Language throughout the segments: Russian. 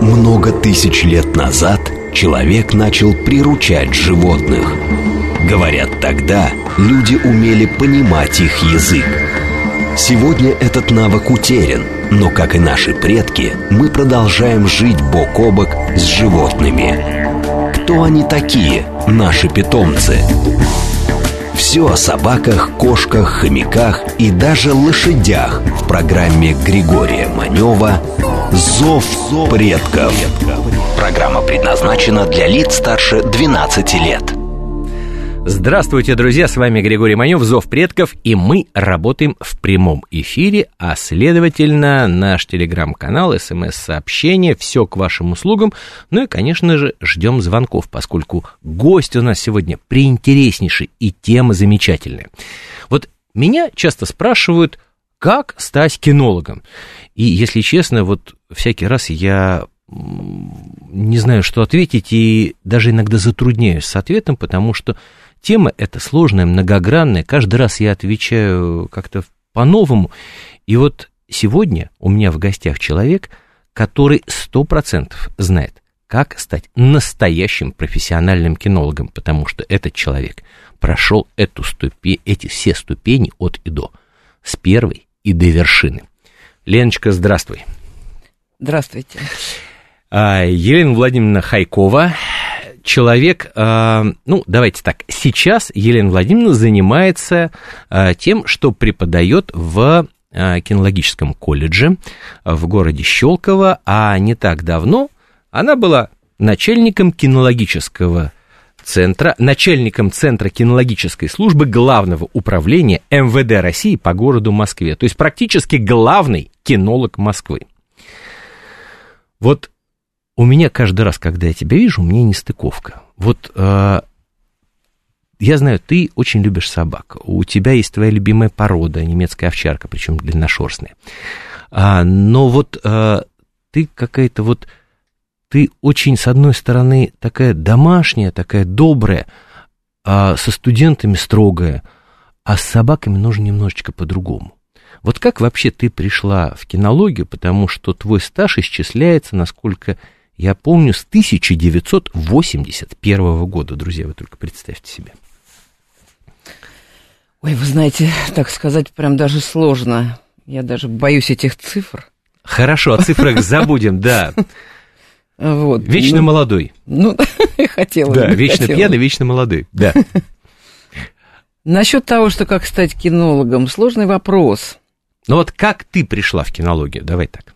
Много тысяч лет назад человек начал приручать животных. Говорят, тогда люди умели понимать их язык. Сегодня этот навык утерян, но, как и наши предки, мы продолжаем жить бок о бок с животными. Кто они такие, наши питомцы? Все о собаках, кошках, хомяках и даже лошадях в программе Григория Манева «Зов предков». Программа предназначена для лиц старше 12 лет. Здравствуйте, друзья, с вами Григорий Манев, Зов предков, и мы работаем в прямом эфире, а следовательно, наш телеграм-канал, смс-сообщения, все к вашим услугам, ну и, конечно же, ждем звонков, поскольку гость у нас сегодня приинтереснейший и тема замечательная. Вот меня часто спрашивают, как стать кинологом? И, если честно, вот всякий раз я не знаю, что ответить, и даже иногда затрудняюсь с ответом, потому что Тема эта сложная, многогранная. Каждый раз я отвечаю как-то по-новому. И вот сегодня у меня в гостях человек, который сто процентов знает, как стать настоящим профессиональным кинологом, потому что этот человек прошел эту ступень, эти все ступени от и до, с первой и до вершины. Леночка, здравствуй. Здравствуйте. А, Елена Владимировна Хайкова, человек, э, ну, давайте так, сейчас Елена Владимировна занимается э, тем, что преподает в кинологическом колледже в городе Щелково, а не так давно она была начальником кинологического центра, начальником Центра кинологической службы Главного управления МВД России по городу Москве. То есть практически главный кинолог Москвы. Вот у меня каждый раз, когда я тебя вижу, у меня нестыковка. Вот э, я знаю, ты очень любишь собак. У тебя есть твоя любимая порода, немецкая овчарка, причем длинношерстная. А, но вот а, ты какая-то вот, ты очень, с одной стороны, такая домашняя, такая добрая, а со студентами строгая, а с собаками нужно немножечко по-другому. Вот как вообще ты пришла в кинологию, потому что твой стаж исчисляется, насколько я помню, с 1981 года, друзья, вы только представьте себе. Ой, вы знаете, так сказать, прям даже сложно. Я даже боюсь этих цифр. Хорошо, о цифрах забудем, да. Вот. Вечно ну, молодой. Ну, хотела Да, вечно хотела. пьяный, вечно молодой, да. Насчет того, что как стать кинологом, сложный вопрос. Ну вот как ты пришла в кинологию? Давай так.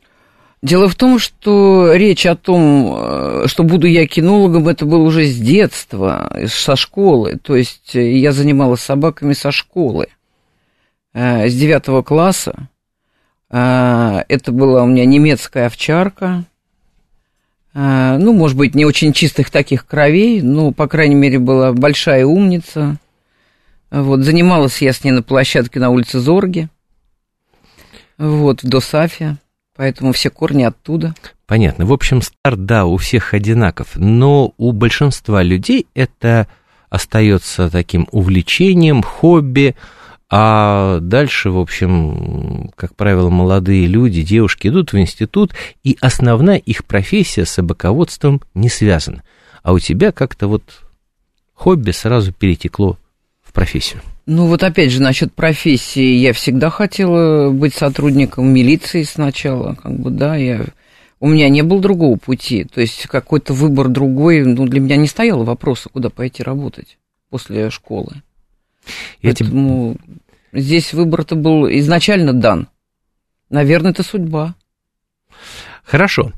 Дело в том, что речь о том, э, что буду я кинологом, это было уже с детства, со школы. То есть э, я занималась собаками со школы, э, с девятого класса. Это была у меня немецкая овчарка. Ну, может быть, не очень чистых таких кровей, но, по крайней мере, была большая умница. Вот, занималась я с ней на площадке на улице Зорге, вот, в Досафе. Поэтому все корни оттуда. Понятно. В общем, старт, да, у всех одинаков, но у большинства людей это остается таким увлечением, хобби, а дальше, в общем, как правило, молодые люди, девушки идут в институт, и основная их профессия с собаководством не связана. А у тебя как-то вот хобби сразу перетекло в профессию. Ну вот опять же насчет профессии, я всегда хотела быть сотрудником милиции сначала, как бы, да, я... У меня не было другого пути, то есть какой-то выбор другой, ну, для меня не стояло вопроса, куда пойти работать после школы. Я Поэтому тебе... здесь выбор-то был изначально дан. Наверное, это судьба. Хорошо.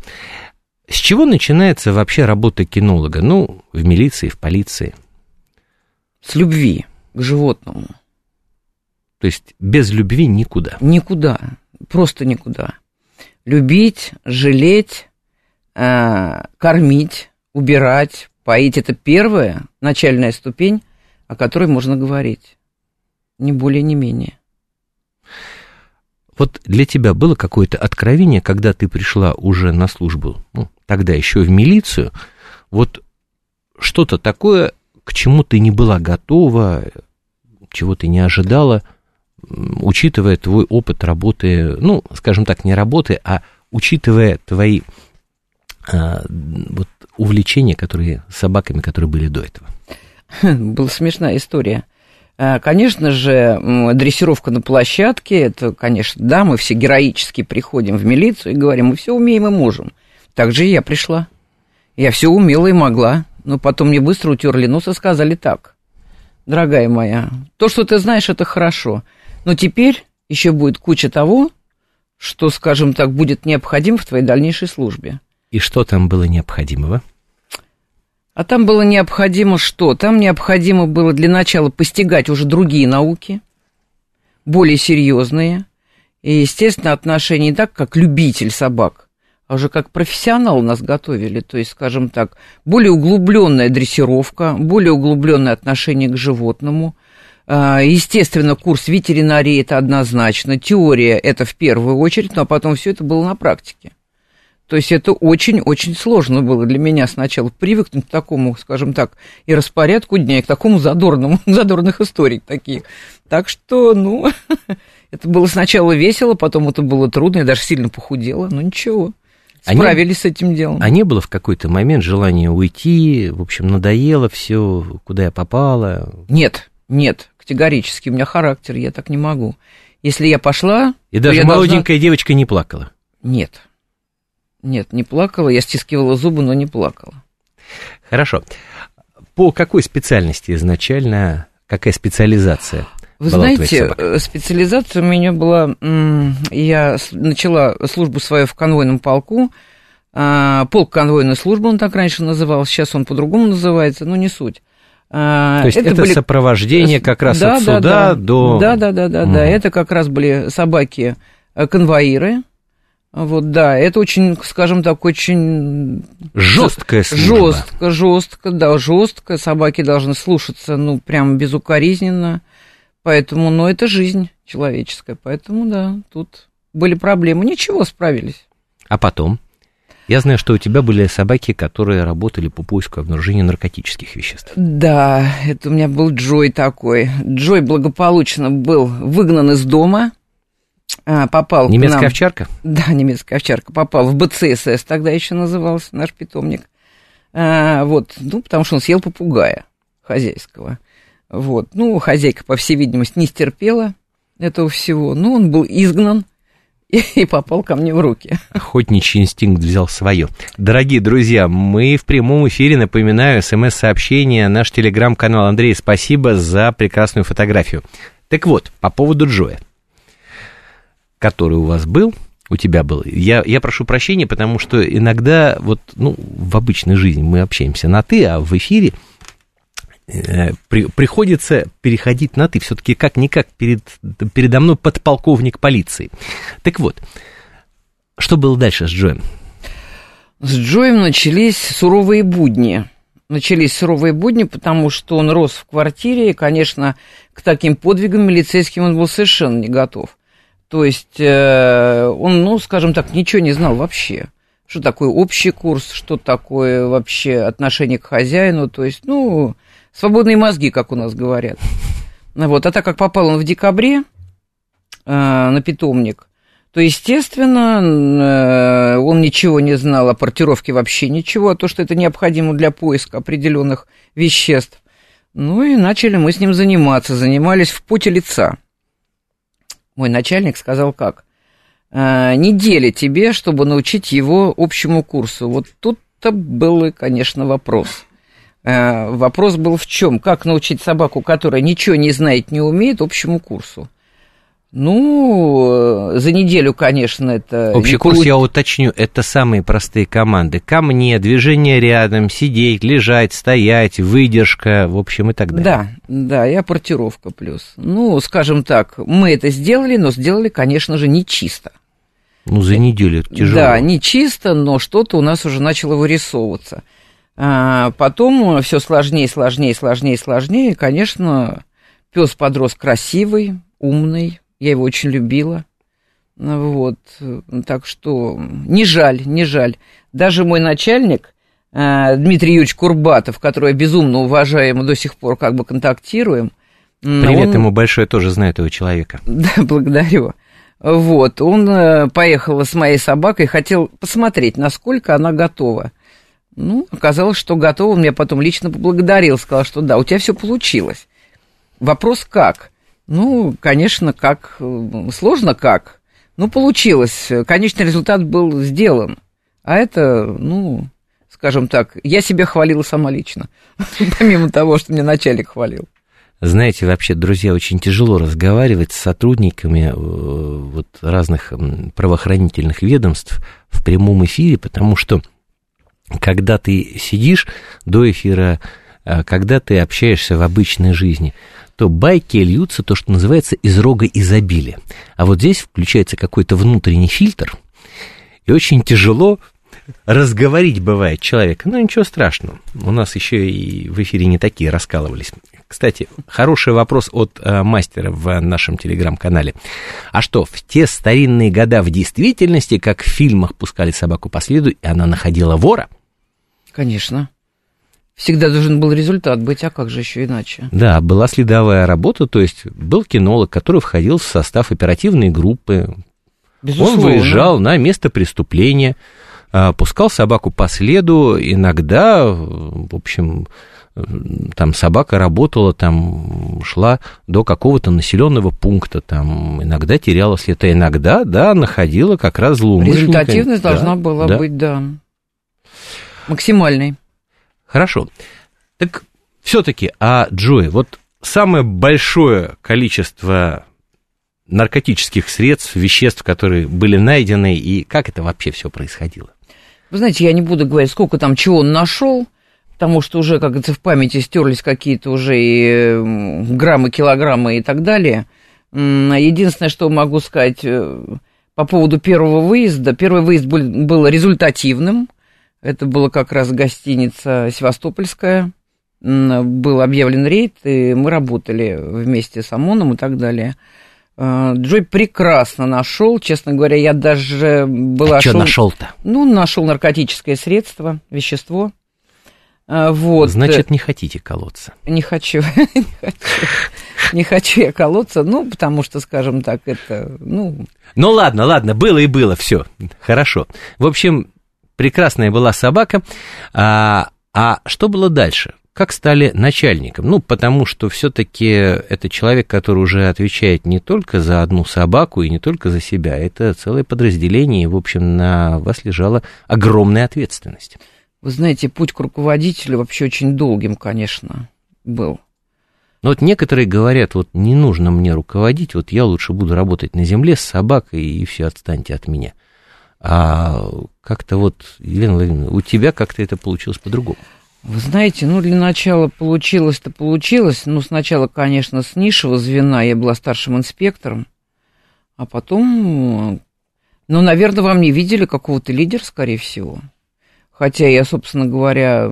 С чего начинается вообще работа кинолога? Ну, в милиции, в полиции. С любви к животному. То есть без любви никуда? Никуда, просто никуда. Любить, жалеть, э, кормить, убирать, поить – это первая начальная ступень, о которой можно говорить. Ни более, ни менее. Вот для тебя было какое-то откровение, когда ты пришла уже на службу, ну, тогда еще в милицию, вот что-то такое, к чему ты не была готова, чего ты не ожидала, учитывая твой опыт работы, ну, скажем так, не работы, а учитывая твои а, вот увлечения, которые собаками, которые были до этого? Была смешная история. А, конечно же, дрессировка на площадке, это, конечно, да, мы все героически приходим в милицию и говорим, мы все умеем и можем. Так же и я пришла. Я все умела и могла, но потом мне быстро утерли нос и сказали так. Дорогая моя, то, что ты знаешь, это хорошо, но теперь еще будет куча того, что, скажем так, будет необходимо в твоей дальнейшей службе. И что там было необходимого? А там было необходимо что? Там необходимо было для начала постигать уже другие науки, более серьезные, и, естественно, отношения не так, как любитель собак, а уже как профессионал нас готовили, то есть, скажем так, более углубленная дрессировка, более углубленное отношение к животному. А, естественно, курс ветеринарии это однозначно, теория это в первую очередь, но а потом все это было на практике. То есть это очень-очень сложно было для меня сначала привыкнуть к такому, скажем так, и распорядку дня, и к такому задорному, задорных историй таких. Так что, ну, это было сначала весело, потом это было трудно, я даже сильно похудела, но ничего. Справились а не, с этим делом. А не было в какой-то момент желания уйти, в общем, надоело все, куда я попала? Нет, нет, категорически, у меня характер, я так не могу. Если я пошла... И даже молоденькая должна... девочка не плакала? Нет, нет, не плакала, я стискивала зубы, но не плакала. Хорошо. По какой специальности изначально, какая специализация? Вы знаете, э, специализация у меня была, я начала службу свою в конвойном полку, а, полк конвойной службы он так раньше назывался, сейчас он по-другому называется, но не суть. А, То есть это, это были... сопровождение как раз да, от суда да. до... Да, да, да, да, mm. да, это как раз были собаки-конвоиры, вот, да, это очень, скажем так, очень... Жесткая служба. Жестко, жестко, да, жестко. Собаки должны слушаться, ну, прям безукоризненно. Поэтому, ну, это жизнь человеческая. Поэтому, да, тут были проблемы. Ничего, справились. А потом? Я знаю, что у тебя были собаки, которые работали по поиску обнаружения наркотических веществ. Да, это у меня был Джой такой. Джой благополучно был выгнан из дома – а, попал Немецкая к нам, овчарка? Да, немецкая овчарка. Попал в БЦСС, тогда еще назывался наш питомник. А, вот, ну, потому что он съел попугая хозяйского. Вот, ну, хозяйка, по всей видимости, не стерпела этого всего. Ну, он был изгнан и, и попал ко мне в руки. Охотничий инстинкт взял свое. Дорогие друзья, мы в прямом эфире, напоминаю, смс-сообщение, наш телеграм-канал. Андрей, спасибо за прекрасную фотографию. Так вот, по поводу Джоя который у вас был, у тебя был. Я, я прошу прощения, потому что иногда вот, ну, в обычной жизни мы общаемся на «ты», а в эфире при, приходится переходить на «ты». Все-таки как-никак перед, передо мной подполковник полиции. Так вот, что было дальше с Джоем? С Джоем начались суровые будни. Начались суровые будни, потому что он рос в квартире, и, конечно, к таким подвигам милицейским он был совершенно не готов. То есть э, он, ну, скажем так, ничего не знал вообще. Что такое общий курс, что такое вообще отношение к хозяину. То есть, ну, свободные мозги, как у нас говорят. Вот. А так как попал он в декабре э, на питомник, то, естественно, э, он ничего не знал о портировке вообще ничего, а то, что это необходимо для поиска определенных веществ. Ну и начали мы с ним заниматься, занимались в поте лица мой начальник сказал как? «А, неделя тебе, чтобы научить его общему курсу. Вот тут-то был, конечно, вопрос. А, вопрос был в чем? Как научить собаку, которая ничего не знает, не умеет, общему курсу? Ну, за неделю, конечно, это... Общий курс, я уточню, это самые простые команды. Ко мне, движение рядом, сидеть, лежать, стоять, выдержка, в общем, и так далее. Да, да, и апортировка плюс. Ну, скажем так, мы это сделали, но сделали, конечно же, не чисто. Ну, за неделю тяжело. Да, не чисто, но что-то у нас уже начало вырисовываться. А потом все сложнее, сложнее, сложнее, сложнее. И, конечно, пес подрос красивый, умный, я его очень любила. Вот, так что не жаль, не жаль. Даже мой начальник, э, Дмитрий Юрьевич Курбатов, которого я безумно уважаю, мы до сих пор как бы контактируем. Привет он... ему большое, тоже знаю этого человека. Да, благодарю. Вот, он э, поехал с моей собакой, хотел посмотреть, насколько она готова. Ну, оказалось, что готова. Он меня потом лично поблагодарил, сказал, что да, у тебя все получилось. Вопрос как? Ну, конечно, как. Сложно как. Ну, получилось. Конечный результат был сделан. А это, ну, скажем так, я себя хвалила сама лично, помимо того, что мне начальник хвалил. Знаете, вообще, друзья, очень тяжело разговаривать с сотрудниками э, вот, разных правоохранительных ведомств в прямом эфире, потому что когда ты сидишь до эфира, э, когда ты общаешься в обычной жизни, то байки льются, то, что называется, из рога изобилия. А вот здесь включается какой-то внутренний фильтр, и очень тяжело разговорить бывает человека. Ну, ничего страшного. У нас еще и в эфире не такие раскалывались. Кстати, хороший вопрос от э, мастера в нашем телеграм-канале. А что, в те старинные года в действительности, как в фильмах пускали собаку по следу, и она находила вора? Конечно. Всегда должен был результат быть, а как же еще иначе? Да, была следовая работа, то есть был кинолог, который входил в состав оперативной группы. Безусловно. Он выезжал на место преступления, пускал собаку по следу, иногда, в общем, там собака работала, там шла до какого-то населенного пункта, там иногда теряла след, а иногда, да, находила как раз злоумышленника. Результативность да, должна была да. быть, да, максимальной. Хорошо. Так все-таки, а Джой, вот самое большое количество наркотических средств, веществ, которые были найдены, и как это вообще все происходило? Вы знаете, я не буду говорить, сколько там чего он нашел, потому что уже, как говорится, в памяти стерлись какие-то уже и граммы, килограммы и так далее. Единственное, что могу сказать э, по поводу первого выезда. Первый выезд был, был результативным. Это была как раз гостиница Севастопольская. Был объявлен рейд, и мы работали вместе с ОМОНом и так далее. Э, Джой прекрасно нашел, честно говоря, я даже была... А что нашел-то? Ну, нашел наркотическое средство, вещество. Э, вот. Значит, не хотите колоться? Не хочу, не хочу, не хочу я колоться, ну, потому что, скажем так, это, ну... Ну, ладно, ладно, было и было, все, хорошо. В общем, прекрасная была собака, а, а что было дальше? Как стали начальником? Ну, потому что все-таки это человек, который уже отвечает не только за одну собаку и не только за себя. Это целое подразделение, и, в общем, на вас лежала огромная ответственность. Вы знаете, путь к руководителю вообще очень долгим, конечно, был. Но вот некоторые говорят, вот не нужно мне руководить, вот я лучше буду работать на земле с собакой, и все, отстаньте от меня. А как-то вот, Елена Владимировна, у тебя как-то это получилось по-другому. Вы знаете, ну, для начала получилось-то получилось. Ну, сначала, конечно, с низшего звена я была старшим инспектором, а потом, ну, наверное, вам не видели какого-то лидера, скорее всего. Хотя я, собственно говоря,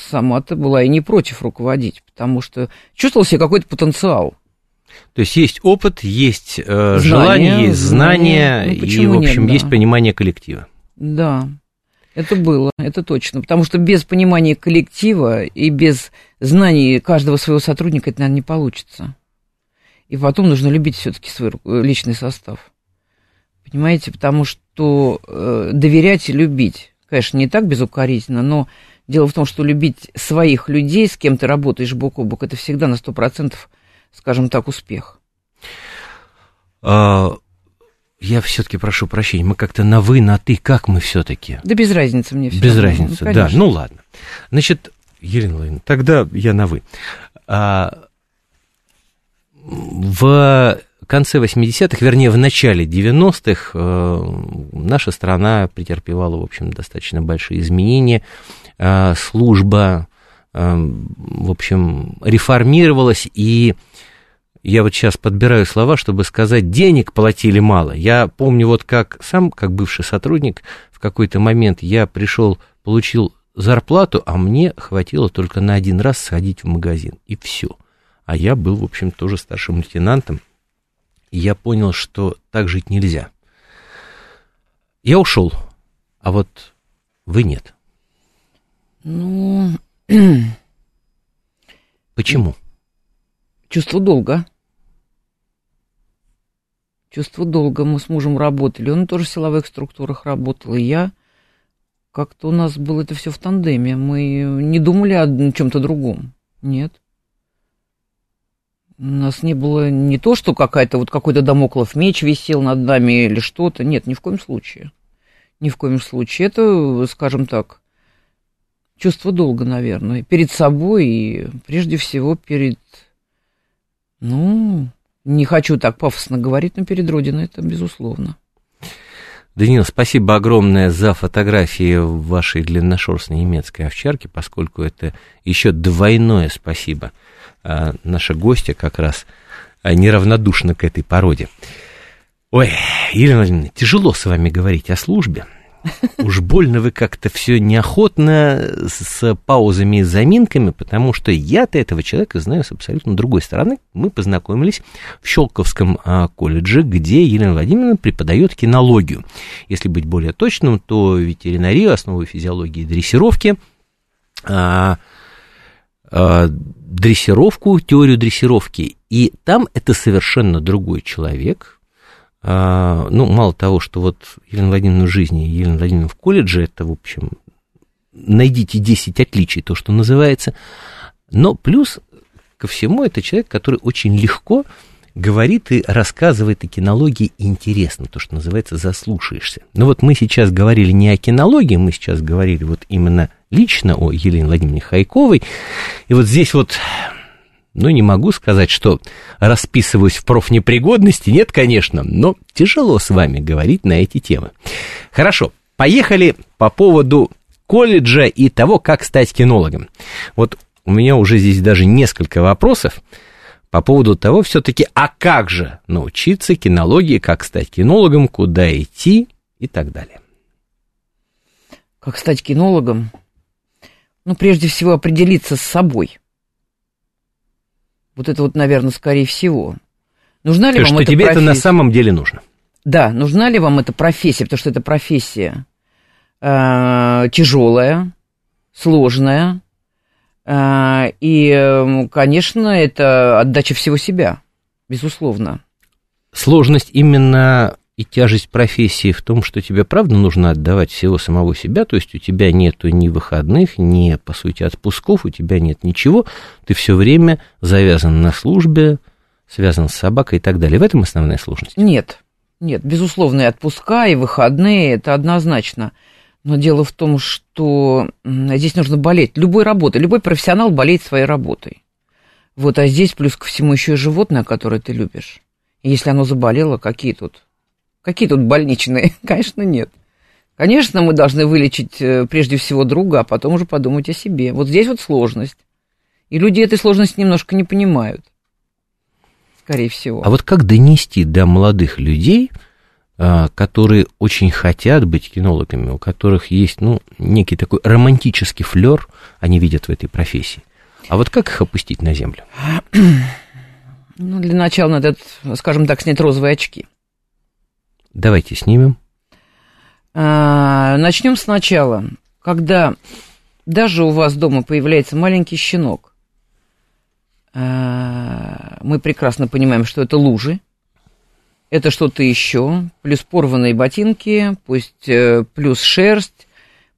сама-то была и не против руководить, потому что чувствовал себе какой-то потенциал. То есть есть опыт, есть э, желание, есть знания, знания ну, и, в общем, нет, да. есть понимание коллектива. Да. Это было, это точно. Потому что без понимания коллектива и без знаний каждого своего сотрудника это, наверное, не получится. И потом нужно любить все-таки свой личный состав. Понимаете, потому что э, доверять и любить, конечно, не так безукоризненно, но дело в том, что любить своих людей, с кем ты работаешь бок о бок, это всегда на сто процентов, скажем так, успех. А, я все-таки прошу прощения, мы как-то на вы, на ты, как мы все-таки? Да без разницы мне все. Без равно. разницы, ну, да. Ну ладно. Значит, Елена Владимировна, тогда я на вы. А, в конце 80-х, вернее, в начале 90-х э, наша страна претерпевала, в общем, достаточно большие изменения. Э, служба, э, в общем, реформировалась, и я вот сейчас подбираю слова, чтобы сказать, денег платили мало. Я помню вот как сам, как бывший сотрудник, в какой-то момент я пришел, получил зарплату, а мне хватило только на один раз сходить в магазин, и все. А я был, в общем, тоже старшим лейтенантом, и я понял, что так жить нельзя. Я ушел, а вот вы нет. Ну... Почему? Чувство долга. Чувство долга. Мы с мужем работали. Он тоже в силовых структурах работал, и я. Как-то у нас было это все в тандеме. Мы не думали о чем-то другом. Нет. У нас не было не то, что какая-то вот какой-то домоклов меч висел над нами или что-то. Нет, ни в коем случае. Ни в коем случае. Это, скажем так, чувство долга, наверное. Перед собой и прежде всего перед, ну, не хочу так пафосно говорить, но перед Родиной это безусловно. Данил, спасибо огромное за фотографии вашей длинношерстной немецкой овчарки, поскольку это еще двойное спасибо. А, наша гостья как раз а, неравнодушна к этой породе. Ой, Елена Владимировна, тяжело с вами говорить о службе. Уж больно вы как-то все неохотно с паузами и заминками, потому что я-то этого человека знаю с абсолютно другой стороны. Мы познакомились в Щелковском а, колледже, где Елена Владимировна преподает кинологию. Если быть более точным, то ветеринарию, основы физиологии и дрессировки, а, а, дрессировку, теорию дрессировки. И там это совершенно другой человек, ну, мало того, что вот Елена Владимировна в жизни, Елена Владимировна в колледже, это, в общем, найдите 10 отличий, то, что называется, но плюс ко всему это человек, который очень легко говорит и рассказывает о кинологии интересно, то, что называется, заслушаешься. Но вот мы сейчас говорили не о кинологии, мы сейчас говорили вот именно лично о Елене Владимировне Хайковой, и вот здесь вот ну, не могу сказать, что расписываюсь в профнепригодности, нет, конечно, но тяжело с вами говорить на эти темы. Хорошо, поехали по поводу колледжа и того, как стать кинологом. Вот у меня уже здесь даже несколько вопросов по поводу того все-таки, а как же научиться кинологии, как стать кинологом, куда идти и так далее. Как стать кинологом? Ну, прежде всего, определиться с собой – вот это вот, наверное, скорее всего. Нужна ли То, вам что эта тебе профессия? это на самом деле нужно? Да, нужна ли вам эта профессия, потому что это профессия э, тяжелая, сложная, э, и, конечно, это отдача всего себя, безусловно. Сложность именно и тяжесть профессии в том, что тебе правда нужно отдавать всего самого себя, то есть у тебя нету ни выходных, ни, по сути, отпусков, у тебя нет ничего, ты все время завязан на службе, связан с собакой и так далее. В этом основная сложность? Нет, нет, безусловно, отпуска, и выходные, это однозначно. Но дело в том, что здесь нужно болеть любой работой, любой профессионал болеет своей работой. Вот, а здесь плюс ко всему еще и животное, которое ты любишь. И если оно заболело, какие тут Какие тут больничные? Конечно, нет. Конечно, мы должны вылечить э, прежде всего друга, а потом уже подумать о себе. Вот здесь вот сложность. И люди этой сложности немножко не понимают. Скорее всего. А вот как донести до молодых людей, а, которые очень хотят быть кинологами, у которых есть, ну, некий такой романтический флер, они видят в этой профессии. А вот как их опустить на землю? Ну, для начала надо, скажем так, снять розовые очки. Давайте снимем. А, начнем сначала. Когда даже у вас дома появляется маленький щенок, а, мы прекрасно понимаем, что это лужи, это что-то еще, плюс порванные ботинки, пусть э, плюс шерсть,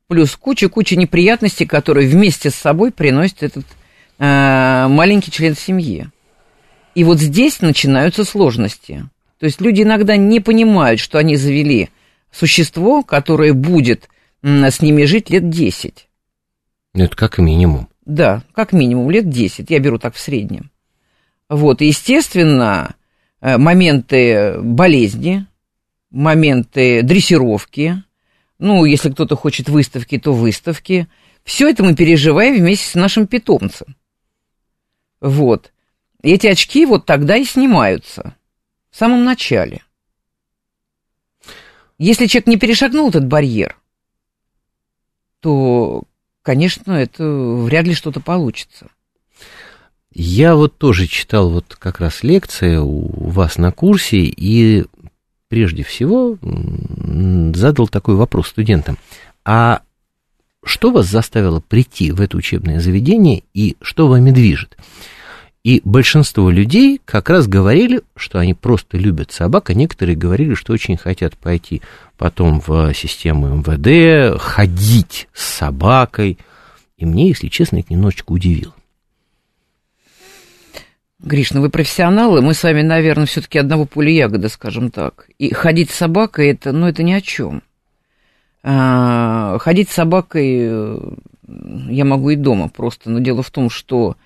плюс куча-куча неприятностей, которые вместе с собой приносит этот э, маленький член семьи. И вот здесь начинаются сложности. То есть люди иногда не понимают, что они завели существо, которое будет с ними жить лет 10. Ну, это как минимум. Да, как минимум лет 10, я беру так в среднем. Вот, и, естественно, э, моменты болезни, моменты дрессировки, ну, если кто-то хочет выставки, то выставки. Все это мы переживаем вместе с нашим питомцем. Вот. Эти очки вот тогда и снимаются в самом начале. Если человек не перешагнул этот барьер, то, конечно, это вряд ли что-то получится. Я вот тоже читал вот как раз лекции у вас на курсе и прежде всего задал такой вопрос студентам. А что вас заставило прийти в это учебное заведение и что вами движет? И большинство людей как раз говорили, что они просто любят собак, а некоторые говорили, что очень хотят пойти потом в систему МВД, ходить с собакой. И мне, если честно, это немножечко удивило. Гриш, ну вы профессионалы, мы с вами, наверное, все-таки одного поля ягода, скажем так. И ходить с собакой, это, ну, это ни о чем. А, ходить с собакой э, я могу и дома просто, но дело в том, что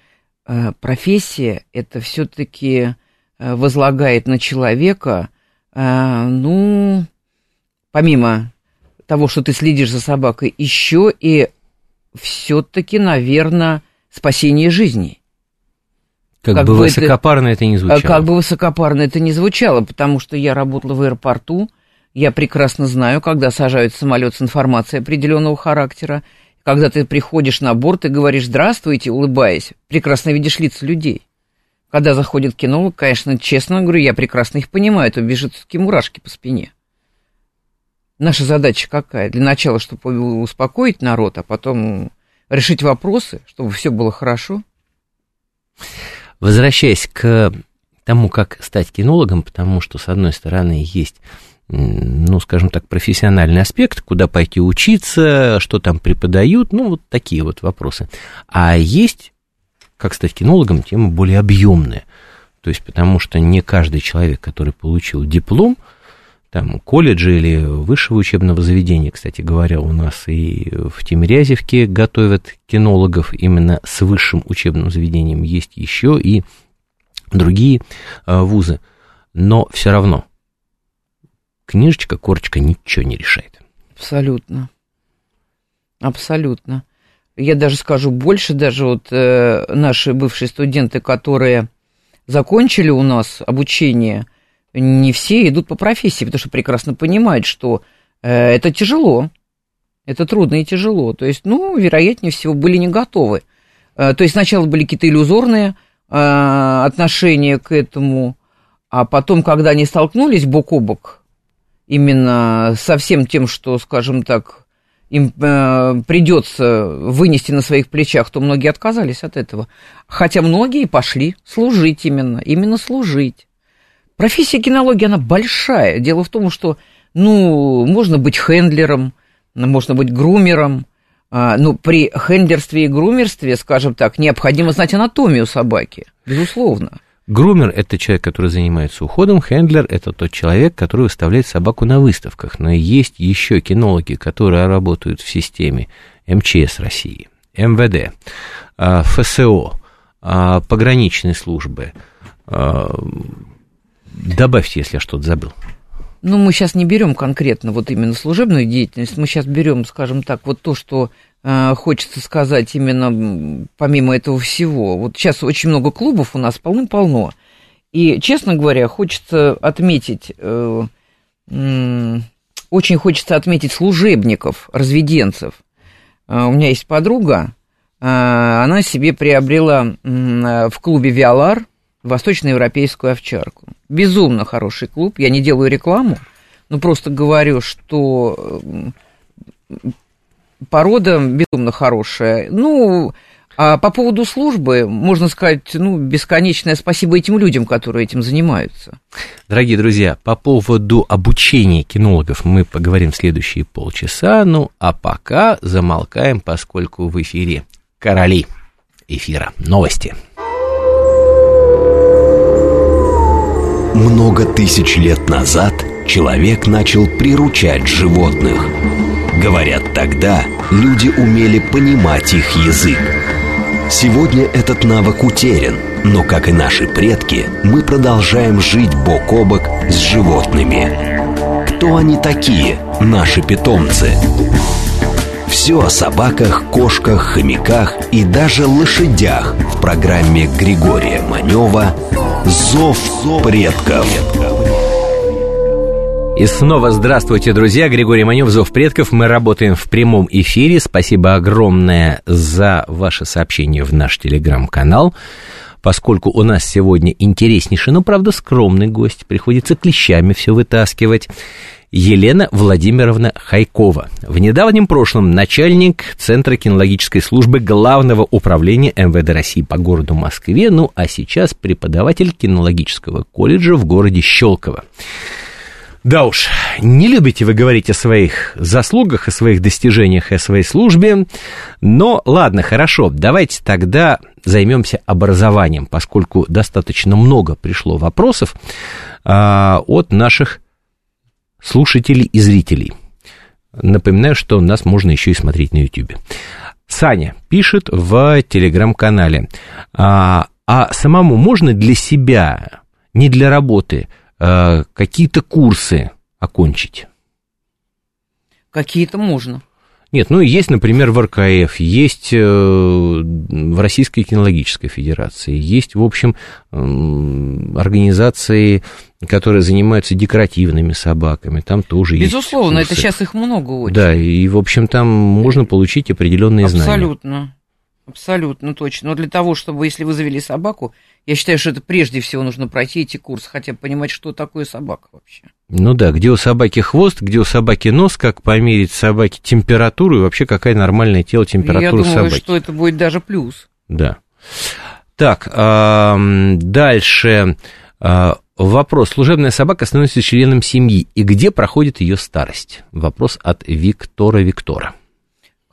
профессия это все-таки э, возлагает на человека, э, ну, помимо того, что ты следишь за собакой, еще и все-таки, наверное, спасение жизни. Как, как бы высокопарно это, это не звучало. Как бы высокопарно это не звучало, потому что я работала в аэропорту, я прекрасно знаю, когда сажают самолет с информацией определенного характера, когда ты приходишь на борт и говоришь «здравствуйте», улыбаясь, прекрасно видишь лица людей. Когда заходит кинолог, конечно, честно говорю, я прекрасно их понимаю, то бежит такие мурашки по спине. Наша задача какая? Для начала, чтобы успокоить народ, а потом решить вопросы, чтобы все было хорошо. Возвращаясь к тому, как стать кинологом, потому что, с одной стороны, есть ну, скажем так, профессиональный аспект, куда пойти учиться, что там преподают, ну, вот такие вот вопросы. А есть, как стать кинологом, тема более объемная. То есть, потому что не каждый человек, который получил диплом, там, колледжа или высшего учебного заведения, кстати говоря, у нас и в Тимирязевке готовят кинологов именно с высшим учебным заведением, есть еще и другие э, вузы, но все равно – книжечка, корочка ничего не решает. Абсолютно. Абсолютно. Я даже скажу больше, даже вот э, наши бывшие студенты, которые закончили у нас обучение, не все идут по профессии, потому что прекрасно понимают, что э, это тяжело, это трудно и тяжело. То есть, ну, вероятнее всего, были не готовы. Э, то есть сначала были какие-то иллюзорные э, отношения к этому, а потом, когда они столкнулись бок о бок именно со всем тем, что, скажем так, им э, придется вынести на своих плечах, то многие отказались от этого. Хотя многие пошли служить именно, именно служить. Профессия кинологии, она большая. Дело в том, что, ну, можно быть хендлером, можно быть грумером, ну, при хендлерстве и грумерстве, скажем так, необходимо знать анатомию собаки, безусловно. Грумер – это человек, который занимается уходом, хендлер – это тот человек, который выставляет собаку на выставках. Но есть еще кинологи, которые работают в системе МЧС России, МВД, а, ФСО, а, пограничные службы. А, добавьте, если я что-то забыл. Ну, мы сейчас не берем конкретно вот именно служебную деятельность, мы сейчас берем, скажем так, вот то, что Э, хочется сказать именно помимо этого всего. Вот сейчас очень много клубов у нас полным-полно. И, честно говоря, хочется отметить, э, очень хочется отметить служебников, разведенцев. Э, у меня есть подруга, она себе приобрела в клубе «Виолар» восточноевропейскую овчарку. Безумно хороший клуб, я не делаю рекламу, но просто говорю, что порода безумно хорошая. Ну, а по поводу службы, можно сказать, ну, бесконечное спасибо этим людям, которые этим занимаются. Дорогие друзья, по поводу обучения кинологов мы поговорим в следующие полчаса. Ну, а пока замолкаем, поскольку в эфире короли эфира. Новости. Много тысяч лет назад человек начал приручать животных – Говорят, тогда люди умели понимать их язык. Сегодня этот навык утерян, но, как и наши предки, мы продолжаем жить бок о бок с животными. Кто они такие, наши питомцы? Все о собаках, кошках, хомяках и даже лошадях в программе Григория Манева «Зов предков». И снова здравствуйте, друзья. Григорий Манев, Зов предков. Мы работаем в прямом эфире. Спасибо огромное за ваше сообщение в наш телеграм-канал. Поскольку у нас сегодня интереснейший, но, правда, скромный гость, приходится клещами все вытаскивать. Елена Владимировна Хайкова. В недавнем прошлом начальник Центра кинологической службы Главного управления МВД России по городу Москве, ну а сейчас преподаватель кинологического колледжа в городе Щелково. Да уж, не любите вы говорить о своих заслугах, о своих достижениях и о своей службе, но ладно, хорошо, давайте тогда займемся образованием, поскольку достаточно много пришло вопросов а, от наших слушателей и зрителей. Напоминаю, что нас можно еще и смотреть на YouTube. Саня пишет в телеграм-канале, а, а самому можно для себя, не для работы, а, какие-то курсы окончить? Какие-то можно. Нет, ну есть, например, в РКФ, есть э, в Российской кинологической федерации, есть, в общем, организации, которые занимаются декоративными собаками, там тоже Безусловно, есть. Безусловно, это сейчас их много очень. Да, и, в общем, там можно получить определенные Абсолютно. знания. Абсолютно. Абсолютно точно. Но для того, чтобы, если вы завели собаку, я считаю, что это прежде всего нужно пройти эти курсы, хотя бы понимать, что такое собака вообще. Ну да, где у собаки хвост, где у собаки нос, как померить собаке температуру и вообще какая нормальная тело температура собаки. Я думаю, что это будет даже плюс. Да. Так, дальше а, вопрос. Служебная собака становится членом семьи. И где проходит ее старость? Вопрос от Виктора Виктора.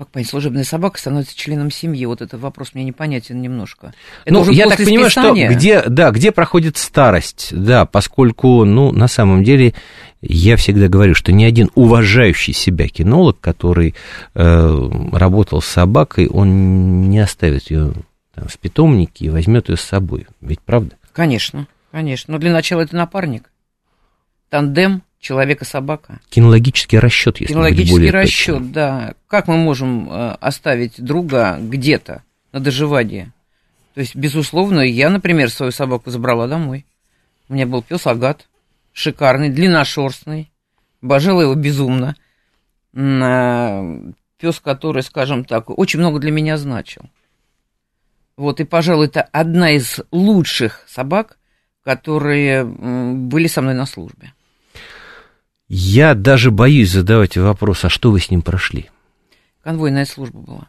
Как понять, служебная собака становится членом семьи? Вот этот вопрос мне непонятен немножко. Это ну, я так понимаю, что где, да, где проходит старость, да, поскольку, ну, на самом деле, я всегда говорю, что ни один уважающий себя кинолог, который э, работал с собакой, он не оставит ее там, в питомнике и возьмет ее с собой. Ведь правда? Конечно, конечно. Но для начала это напарник. Тандем человека-собака. Кинологический расчет, если Кинологический более расчет, точно. да. Как мы можем э, оставить друга где-то на доживание? То есть, безусловно, я, например, свою собаку забрала домой. У меня был пес Агат, шикарный, длинношерстный, обожала его безумно. Э, пес, который, скажем так, очень много для меня значил. Вот, и, пожалуй, это одна из лучших собак, которые были со мной на службе. Я даже боюсь задавать вопрос, а что вы с ним прошли? Конвойная служба была.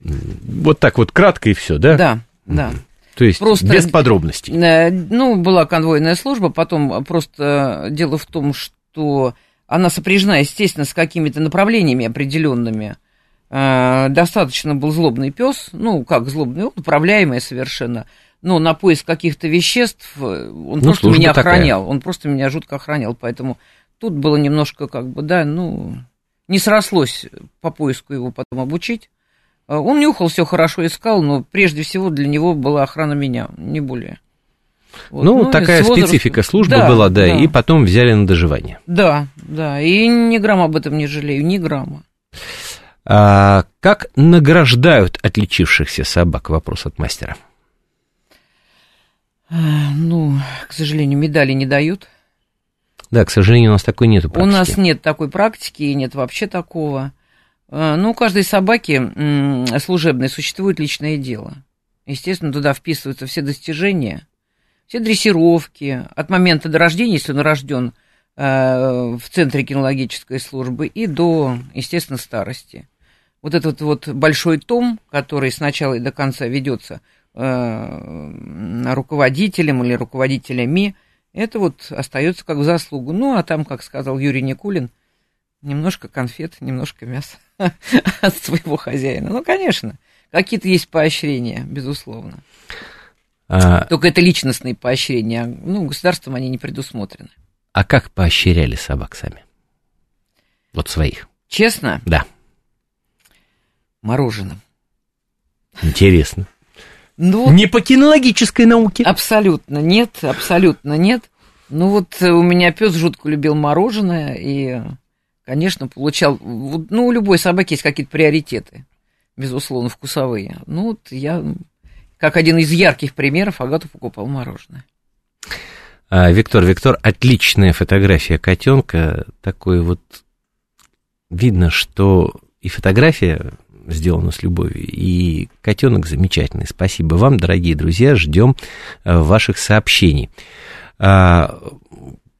Вот так вот кратко и все, да? Да, да. То есть просто, без подробностей. Э, ну, была конвойная служба, потом просто дело в том, что она сопряжена, естественно, с какими-то направлениями определенными. Э, достаточно был злобный пес, ну, как злобный, управляемый совершенно ну, на поиск каких-то веществ, э, он ну, просто меня охранял, такая. он просто меня жутко охранял, поэтому тут было немножко как бы, да, ну, не срослось по поиску его потом обучить. Э, он нюхал, все хорошо искал, но прежде всего для него была охрана меня, не более. Вот. Ну, ну, такая возраста... специфика службы да, была, да, да, и потом взяли на доживание. Да, да, и ни грамма об этом не жалею, ни грамма. А, как награждают отличившихся собак? Вопрос от мастера. Ну, к сожалению, медали не дают. Да, к сожалению, у нас такой нет практики. У нас нет такой практики, и нет вообще такого. А, ну, у каждой собаки служебной существует личное дело. Естественно, туда вписываются все достижения, все дрессировки от момента до рождения, если он рожден э, в центре кинологической службы, и до, естественно, старости. Вот этот вот большой том, который с начала и до конца ведется – Э, руководителем или руководителями, это вот остается как в заслугу. Ну, а там, как сказал Юрий Никулин, немножко конфет, немножко мяса от своего хозяина. Ну, конечно, какие-то есть поощрения, безусловно. А... Только это личностные поощрения, ну, государством они не предусмотрены. А как поощряли собак сами? Вот своих. Честно? Да. Мороженым. Интересно. Ну, не по кинологической науке. Абсолютно нет, абсолютно нет. Ну вот у меня пес жутко любил мороженое и, конечно, получал... Ну, у любой собаки есть какие-то приоритеты, безусловно, вкусовые. Ну вот я, как один из ярких примеров, Агату покупал мороженое. А, Виктор, Виктор, отличная фотография котенка. Такой вот видно, что и фотография сделано с любовью. И котенок замечательный. Спасибо вам, дорогие друзья. Ждем э, ваших сообщений. А,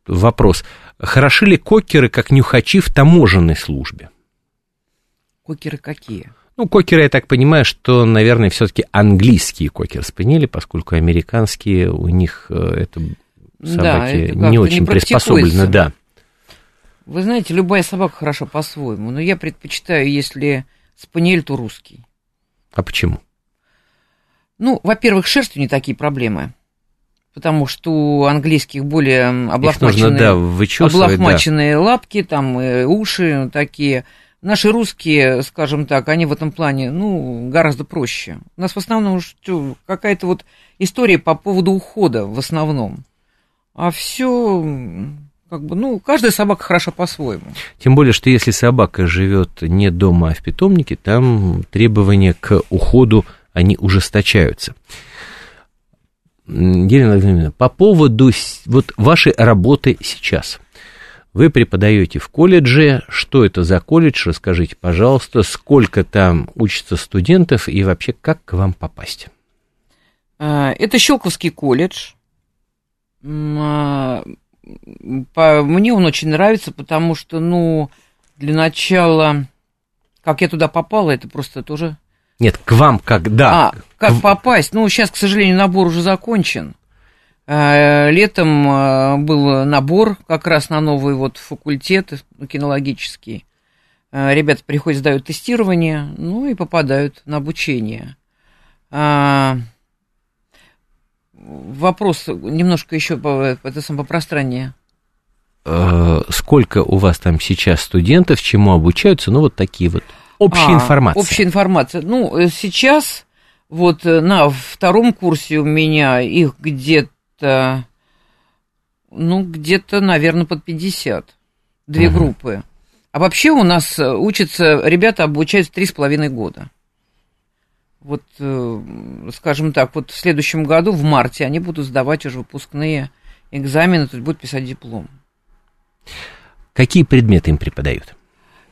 вопрос. Хороши ли кокеры как нюхачи в таможенной службе? Кокеры какие? Ну, кокеры, я так понимаю, что, наверное, все-таки английские кокер-спаниели, поскольку американские у них э, это собаки Да, это не очень не приспособлены, да. Вы знаете, любая собака хороша по-своему, но я предпочитаю, если спаниель, то русский. А почему? Ну, во-первых, шерстью не такие проблемы, потому что у английских более облахмаченные, нужно, да, вычесывать, да. облахмаченные лапки, там э, уши такие. Наши русские, скажем так, они в этом плане, ну, гораздо проще. У нас в основном какая-то вот история по поводу ухода в основном. А все, как бы, ну, каждая собака хороша по-своему. Тем более, что если собака живет не дома, а в питомнике, там требования к уходу, они ужесточаются. Елена Владимировна, по поводу вот вашей работы сейчас. Вы преподаете в колледже. Что это за колледж? Расскажите, пожалуйста, сколько там учатся студентов и вообще как к вам попасть? А, Это Щелковский колледж. По- Мне он очень нравится, потому что, ну, для начала, как я туда попала, это просто тоже... Нет, к вам как, да. А, как В- попасть? Ну, сейчас, к сожалению, набор уже закончен. А, Летом а, был набор как раз на новый вот факультет кинологический. А, Ребята приходят, сдают тестирование, ну и попадают на обучение. Вопрос немножко еще по, это сам попространнее. Э, Сколько у вас там сейчас студентов, чему обучаются? Ну, вот такие вот общие А, информации. Общая информация. Ну, э, сейчас вот э, на втором курсе у меня их где-то, ну, где-то, наверное, под 50. Две Мгм. группы. А вообще у нас учатся, ребята обучаются три с половиной года. Вот, э, скажем так, вот в следующем году, в марте, они будут сдавать уже выпускные экзамены, то есть будут писать диплом. Какие предметы им преподают?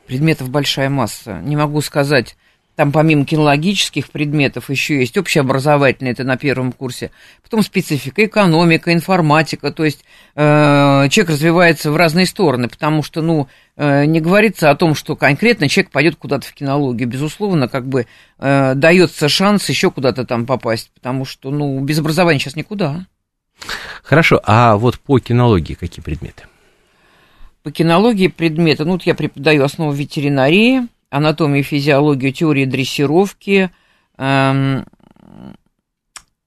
Предметов большая масса. Не могу сказать, там помимо кинологических предметов еще есть общеобразовательные, это на первом курсе, потом специфика, экономика, информатика, то есть э, человек развивается в разные стороны, потому что, ну, э, не говорится о том, что конкретно человек пойдет куда-то в кинологию, безусловно, как бы э, дается шанс еще куда-то там попасть, потому что, ну, без образования сейчас никуда. Хорошо, а вот по кинологии какие предметы? По кинологии предметы, ну, вот я преподаю основу ветеринарии, анатомию, физиологию, теории дрессировки. Эм,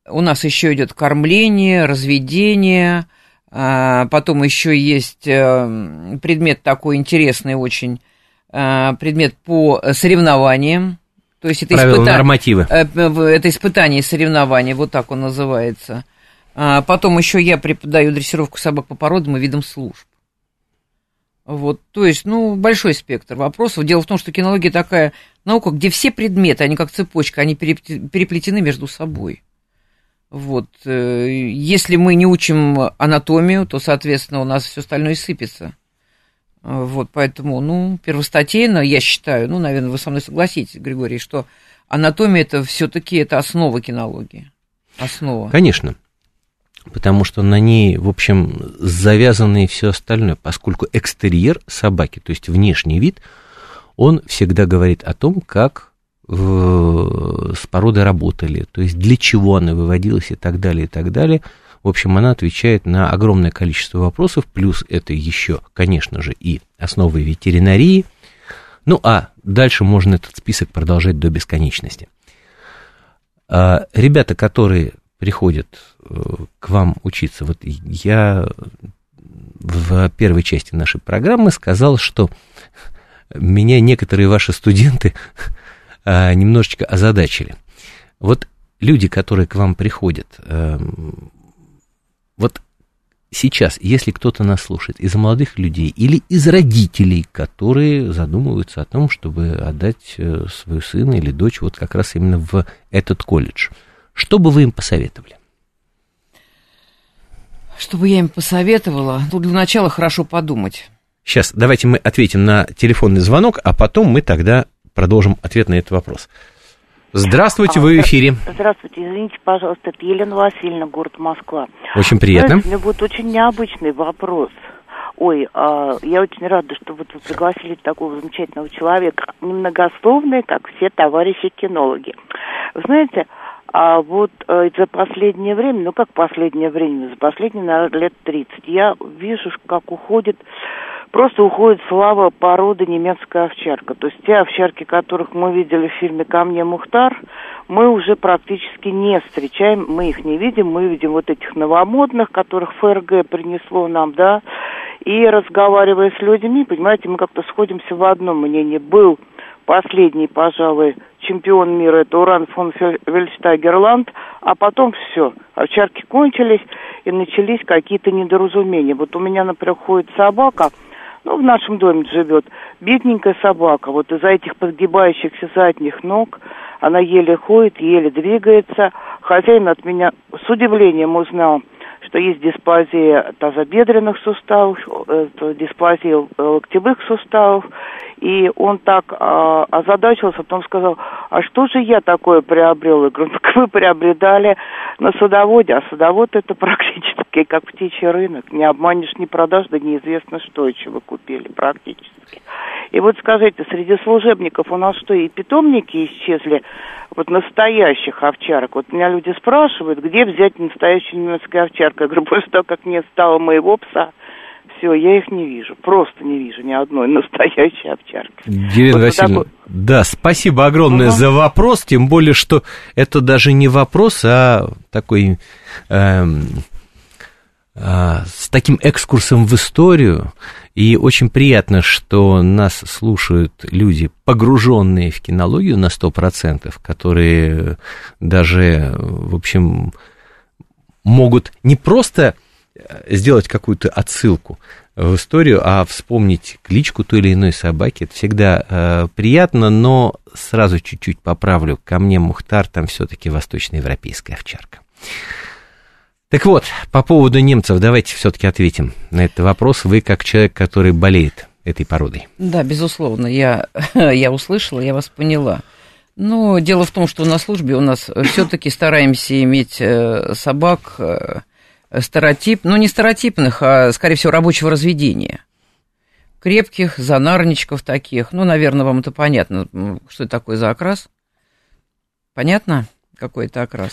у нас еще идет кормление, разведение. э, потом еще есть э, предмет такой интересный очень, э, предмет по соревнованиям. То есть это Правила, испыта- нормативы. Это испытание и соревнование, вот так он называется. А, Потом еще я преподаю дрессировку собак по породам и видам служб. Вот, то есть, ну, большой спектр вопросов. Дело в том, что кинология такая наука, где все предметы, они как цепочка, они перепле- переплетены между собой. Вот, э, если мы не учим анатомию, то, соответственно, у нас все остальное сыпется. Вот, поэтому, ну, первостатейно, я считаю, ну, наверное, вы со мной согласитесь, Григорий, что анатомия это все-таки это основа кинологии. Основа. Конечно. Потому что на ней, в общем, завязано и все остальное, поскольку экстерьер собаки, то есть внешний вид, он всегда говорит о том, как э, с породой работали, то есть для чего она выводилась и так далее, и так далее. В общем, она отвечает на огромное количество вопросов, плюс это еще, конечно же, и основы ветеринарии. Ну, а дальше можно этот список продолжать до бесконечности. А, Ребята, которые приходят э, к вам учиться, вот я в первой части нашей программы сказал, что меня некоторые ваши студенты а, немножечко озадачили. Вот люди, которые к вам приходят, эм, вот сейчас, если кто-то нас слушает из молодых людей или из родителей, которые задумываются о том, чтобы отдать э, свою сына или дочь вот как раз именно в этот колледж, что бы вы им посоветовали? Что бы я им посоветовала? Ну, для начала хорошо подумать. Сейчас давайте мы ответим на телефонный звонок, а потом мы тогда продолжим ответ на этот вопрос. Здравствуйте, А, вы в эфире. Здравствуйте, извините, пожалуйста, это Елена Васильевна, город Москва. Очень приятно. Знаете, у меня будет очень необычный вопрос. Ой, а, я очень рада, что вот вы пригласили такого замечательного человека, немногословный, как все товарищи-кинологи. Вы знаете, а вот э, за последнее время, ну как последнее время, за последние, наверное, лет 30, я вижу, как уходит, просто уходит слава породы немецкая овчарка. То есть те овчарки, которых мы видели в фильме «Ко мне Мухтар», мы уже практически не встречаем, мы их не видим, мы видим вот этих новомодных, которых ФРГ принесло нам, да, и разговаривая с людьми, понимаете, мы как-то сходимся в одном мнении. Был последний, пожалуй, чемпион мира, это Уран фон Вельштагерланд, а потом все, овчарки кончились и начались какие-то недоразумения. Вот у меня, например, ходит собака, ну, в нашем доме живет, бедненькая собака, вот из-за этих подгибающихся задних ног, она еле ходит, еле двигается. Хозяин от меня с удивлением узнал, что есть дисплазия тазобедренных суставов, э, дисплазия локтевых суставов, и он так а, озадачился, потом сказал, а что же я такое приобрел? Я говорю, так вы приобретали на садоводе, а садовод это практически как птичий рынок. Не обманешь, не продашь, да неизвестно что еще вы купили практически. И вот скажите, среди служебников у нас что, и питомники исчезли, вот настоящих овчарок? Вот меня люди спрашивают, где взять настоящую немецкую овчарку? Я говорю, после того, как не стало моего пса, все, я их не вижу, просто не вижу ни одной настоящей овчарки. Елена вот Васильевна, такой... да, спасибо огромное угу. за вопрос, тем более, что это даже не вопрос, а такой... Эм, э, с таким экскурсом в историю, и очень приятно, что нас слушают люди, погруженные в кинологию на 100%, которые даже, в общем, могут не просто сделать какую-то отсылку в историю, а вспомнить кличку той или иной собаки, это всегда э, приятно, но сразу чуть-чуть поправлю, ко мне Мухтар там все-таки восточноевропейская овчарка. Так вот, по поводу немцев, давайте все-таки ответим на этот вопрос. Вы как человек, который болеет этой породой. Да, безусловно, я, я услышала, я вас поняла. Но дело в том, что на службе у нас все-таки стараемся иметь э, собак э, стереотип, ну не стереотипных, а, скорее всего, рабочего разведения. Крепких, занарничков таких. Ну, наверное, вам это понятно, что это такое за окрас. Понятно, какой это окрас?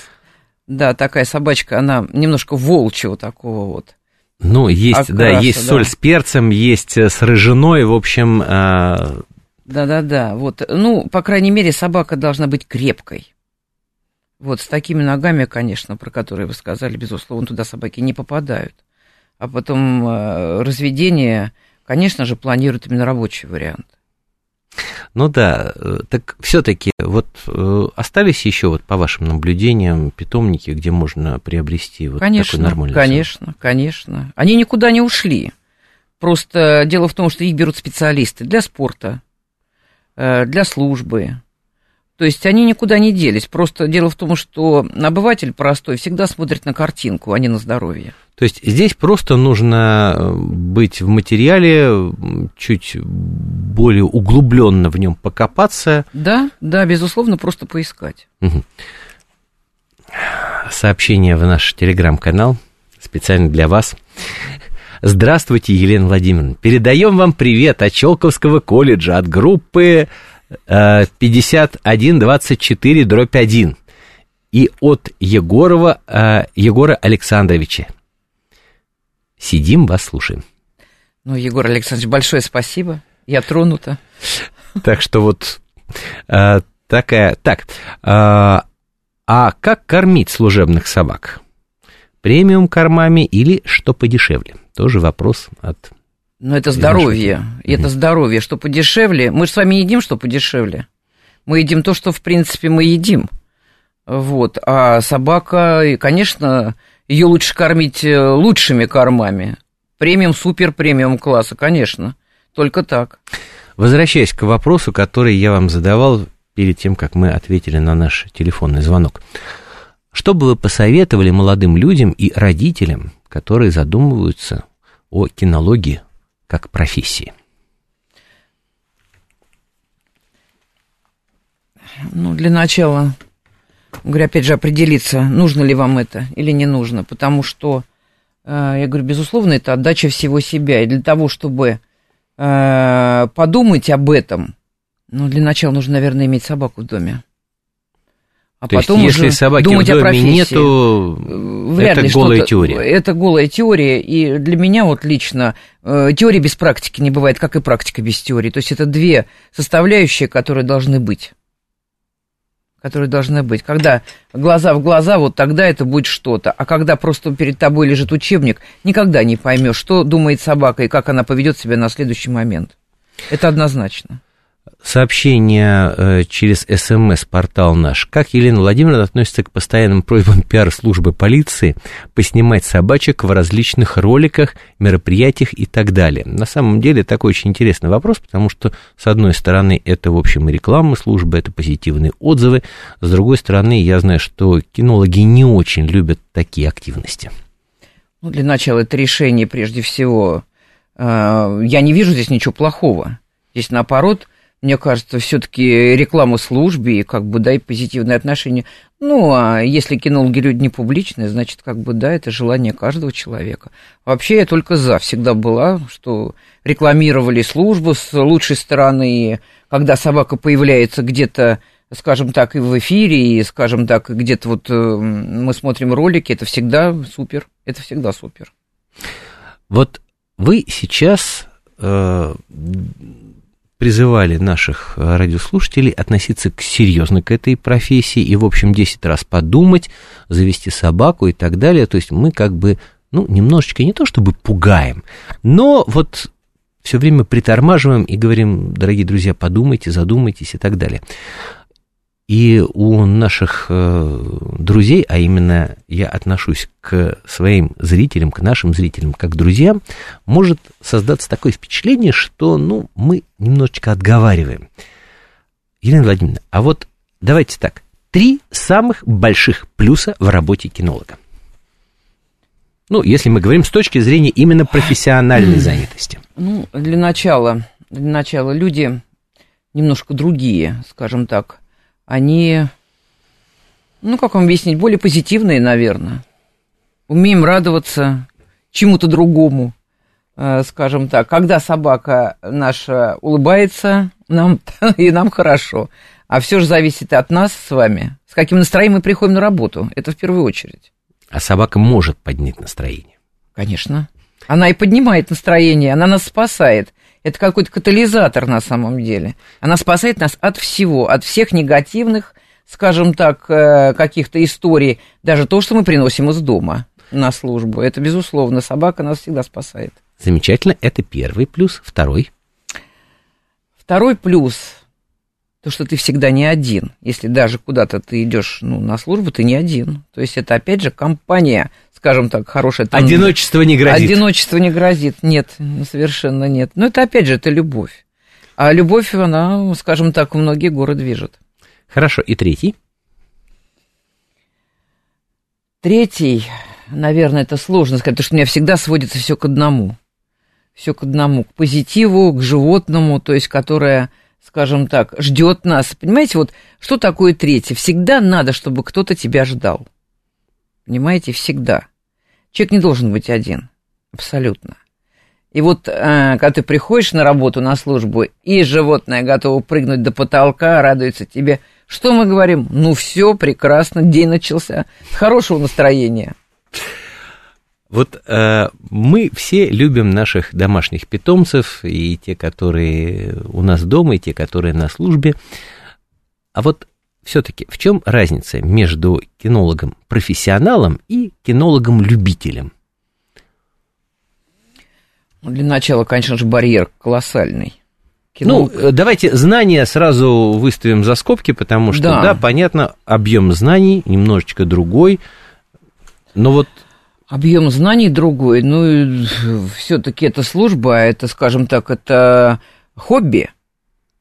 Да, такая собачка, она немножко волчьего такого вот. Ну, есть, окраса, да, есть да. соль с перцем, есть э, с рыжиной, в общем... А, Да-да-да, вот, ну, по крайней мере, собака должна быть крепкой. Вот с такими ногами, конечно, про которые вы сказали, безусловно, туда собаки не попадают. А потом э, разведение, конечно же, планируют именно рабочий вариант. Ну да, э, так все-таки вот э, остались еще вот по вашим наблюдениям питомники, где можно приобрести вот конечно, такой нормальный Конечно, сон? конечно. Они никуда не ушли. Просто дело в том, что их берут специалисты для спорта, для службы, то есть они никуда не делись. Просто дело в том, что обыватель простой всегда смотрит на картинку, а не на здоровье. То есть здесь просто нужно э, быть в материале, чуть более углубленно в нем покопаться. Да, да, безусловно, просто поискать. Угу. Сообщение в наш телеграм-канал специально для вас. Здравствуйте, Елена Владимировна. Передаем вам привет от Челковского колледжа, от группы 5124 дробь 1 и от Егорова э, Егора Александровича. Сидим, вас слушаем. Ну, Егор Александрович, большое спасибо. Я тронута. Так что вот э, такая... Так, э, а как кормить служебных собак? Премиум кормами или что подешевле? Тоже вопрос от но это здоровье. И это здоровье. Что подешевле. Мы же с вами едим, что подешевле. Мы едим то, что, в принципе, мы едим. Вот. А собака, конечно, ее лучше кормить э, лучшими кормами. Премиум, супер премиум класса, конечно. Только так. Возвращаясь к вопросу, который я вам задавал перед тем, как мы ответили на наш телефонный звонок. Что бы вы посоветовали молодым людям и родителям, которые задумываются о кинологии как профессии? Ну, для начала, говорю, опять же, определиться, нужно ли вам это или не нужно, потому что э, я говорю, безусловно, это отдача всего себя. И для того, чтобы э, подумать об этом, ну, для начала нужно, наверное, иметь собаку в доме. А То потом есть, если собаки думать в доме о профессии. нету, Вряд это ли голая теория. Это голая теория, и для меня вот лично э, теория без практики не бывает, как и практика без теории. То есть это две составляющие, которые должны быть. Которые должны быть. Когда глаза в глаза, вот тогда это будет что-то. А когда просто перед тобой лежит учебник, никогда не поймешь, что думает собака и как она поведет себя на следующий момент. Это однозначно сообщение э, через СМС-портал наш. Как Елена Владимировна относится к постоянным просьбам пиар-службы полиции поснимать собачек в различных роликах, мероприятиях и так далее? На самом деле такой очень интересный вопрос, потому что, с одной стороны, это, в общем, и реклама службы, это позитивные отзывы, с другой стороны, я знаю, что кинологи не очень любят такие активности. Ну, для начала это решение, прежде всего, э, я не вижу здесь ничего плохого. Здесь, наоборот, мне кажется, все-таки реклама службе и как бы, да, и позитивное отношение. Ну, а если кинологи люди не публичные, значит, как бы, да, это желание каждого человека. Вообще я только за всегда была, что рекламировали службу с лучшей стороны, когда собака появляется где-то скажем так, и в эфире, и, скажем так, где-то вот э, мы смотрим ролики, это всегда супер, это всегда супер. Вот вы сейчас э, призывали наших э, радиослушателей относиться к, серьезно к этой профессии и, в общем, 10 раз подумать, завести собаку и так далее. То есть мы как бы, ну, немножечко не то чтобы пугаем, но вот все время притормаживаем и говорим, дорогие друзья, подумайте, задумайтесь и так далее. И у наших э, друзей, а именно я отношусь к своим зрителям, к нашим зрителям, как друзьям, может создаться такое впечатление, что ну, мы немножечко отговариваем. Елена Владимировна, а вот давайте так, три самых больших плюса в работе кинолога. Ну, если мы говорим с точки зрения именно профессиональной занятости. Ну, для начала, для начала люди немножко другие, скажем так, они, ну, как вам объяснить, более позитивные, наверное. Умеем радоваться чему-то другому, э, скажем так. Когда собака наша улыбается, нам, и нам хорошо. А все же зависит от нас с вами, с каким настроением мы приходим на работу. Это в первую очередь. А собака может поднять настроение? Конечно. Она и поднимает настроение, она нас спасает. Это какой-то катализатор на самом деле. Она спасает нас от всего, от всех негативных, скажем так, э, каких-то историй, даже то, что мы приносим из дома на службу. Это, безусловно, собака нас всегда спасает. Замечательно, это первый плюс. Второй? Второй плюс то, что ты всегда не один. Если даже куда-то ты идешь ну, на службу, ты не один. То есть это, опять же, компания скажем так, хорошее... Там, Одиночество не грозит. Одиночество не грозит, нет, совершенно нет. Но это, опять же, это любовь. А любовь, она, скажем так, многие горы движет. Хорошо, и третий? Третий, наверное, это сложно сказать, потому что у меня всегда сводится все к одному. Все к одному, к позитиву, к животному, то есть, которое, скажем так, ждет нас. Понимаете, вот что такое третье? Всегда надо, чтобы кто-то тебя ждал. Понимаете, всегда. Человек не должен быть один, абсолютно. И вот, э, когда ты приходишь на работу, на службу, и животное готово прыгнуть до потолка, радуется тебе, что мы говорим? Ну, все прекрасно, день начался. Хорошего настроения. Вот э, мы все любим наших домашних питомцев, и те, которые у нас дома, и те, которые на службе. А вот все-таки в чем разница между кинологом-профессионалом и кинологом-любителем? Ну, для начала, конечно же, барьер колоссальный. Кинолог... Ну, давайте знания сразу выставим за скобки, потому что, да, да понятно, объем знаний немножечко другой, но вот Объем знаний другой, ну, все-таки это служба, это, скажем так, это хобби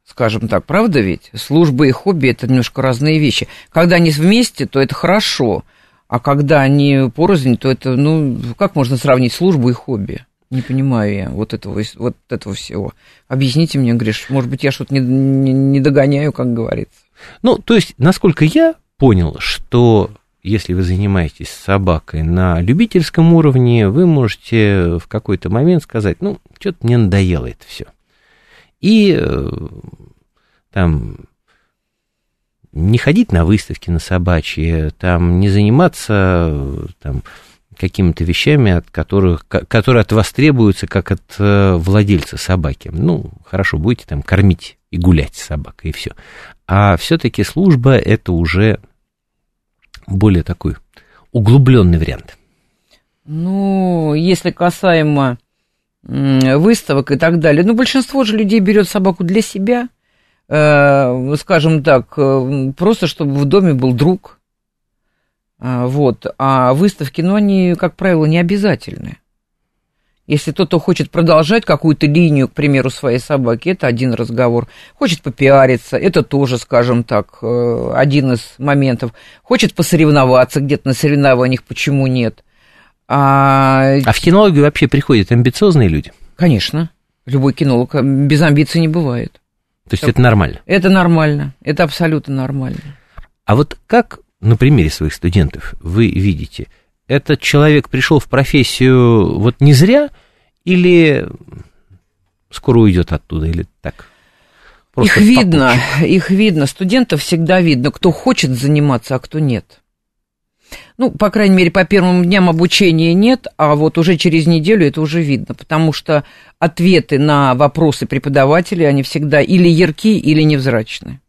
скажем так, правда ведь? Служба и хобби – это немножко разные вещи. Когда они вместе, то это хорошо, а когда они порознь, то это, ну, как можно сравнить службу и хобби? Не понимаю я вот этого, вот этого всего. Объясните мне, Гриш, может быть, я что-то не, не, не догоняю, как говорится. Ну, то есть, насколько я понял, что если вы занимаетесь собакой на любительском уровне, вы можете в какой-то момент сказать, ну, что-то мне надоело это все. И э, там не ходить на выставки на собачьи, там не заниматься там, какими-то вещами, от которых, которые от вас требуются, как от э, владельца собаки. Ну, хорошо, будете там кормить и гулять с собакой, и все. А все-таки служба это уже более такой углубленный вариант. Ну, если касаемо выставок и так далее, ну, большинство же людей берет собаку для себя, э, скажем так, э, просто чтобы в доме был друг, а, вот. А выставки, ну, они, как правило, не обязательны. Если кто-то хочет продолжать какую-то линию, к примеру, своей собаки, это один разговор. Хочет попиариться, это тоже, скажем так, э, один из моментов. Хочет посоревноваться где-то на соревнованиях, почему нет. А, а в кинологию вообще приходят амбициозные люди? Конечно. Любой кинолог без амбиций не бывает. То есть это, это нормально? Это нормально, это абсолютно нормально. А вот как на примере своих студентов вы видите – этот человек пришел в профессию вот не зря или скоро уйдет оттуда, или так? Просто их видно, их видно, студентов всегда видно, кто хочет заниматься, а кто нет. Ну, по крайней мере, по первым дням обучения нет, а вот уже через неделю это уже видно, потому что ответы на вопросы преподавателей, они всегда или ярки, или невзрачны.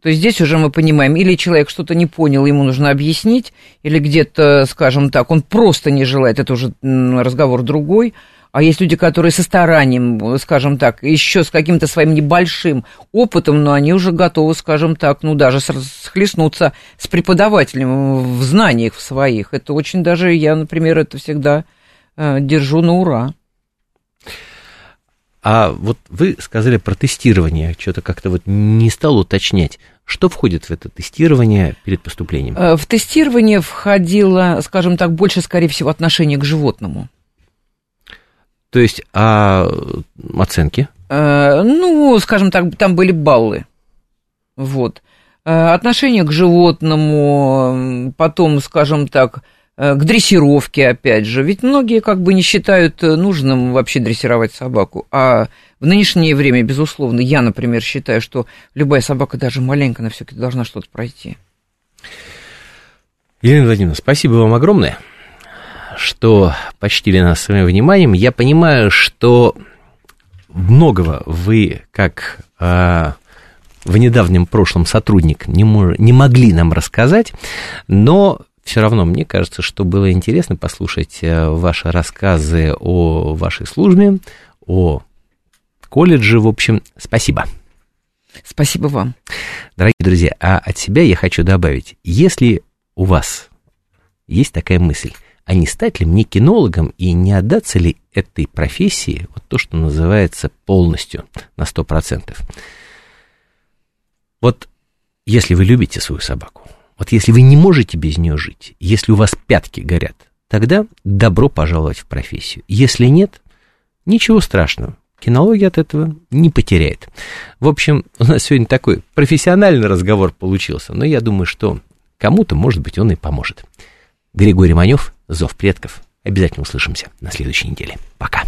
То есть здесь уже мы понимаем, или человек что-то не понял, ему нужно объяснить, или где-то, скажем так, он просто не желает, это уже разговор другой. А есть люди, которые со старанием, скажем так, еще с каким-то своим небольшим опытом, но они уже готовы, скажем так, ну даже схлестнуться с преподавателем в знаниях своих. Это очень даже, я, например, это всегда э, держу на ура. А вот вы сказали про тестирование, что-то как-то вот не стал уточнять. Что входит в это тестирование перед поступлением? Э, в тестирование входило, скажем так, больше, скорее всего, отношение к животному. То есть, а оценки? Э, ну, скажем так, там были баллы. Вот. Э, отношение к животному, потом, скажем так, Э, к дрессировке, опять же. Ведь многие как бы не считают э, нужным вообще дрессировать собаку. А в нынешнее время, безусловно, я, например, считаю, что любая собака, даже маленькая, она все-таки должна что-то пройти. Елена Владимировна, спасибо вам огромное, что почтили нас своим вниманием. Я понимаю, что многого вы, как э, в недавнем прошлом сотрудник, не, мож, не могли нам рассказать, но все равно мне кажется, что было интересно послушать э, ваши рассказы о вашей службе, о колледже, в общем. Спасибо. Спасибо вам. Дорогие друзья, а от себя я хочу добавить, если у вас есть такая мысль, а не стать ли мне кинологом и не отдаться ли этой профессии, вот то, что называется полностью, на 100%. Вот если вы любите свою собаку, вот если вы не можете без нее жить, если у вас пятки горят, тогда добро пожаловать в профессию. Если нет, ничего страшного. Кинология от этого не потеряет. В общем, у нас сегодня такой профессиональный разговор получился, но я думаю, что кому-то, может быть, он и поможет. Григорий Манев, Зов предков. Обязательно услышимся на следующей неделе. Пока.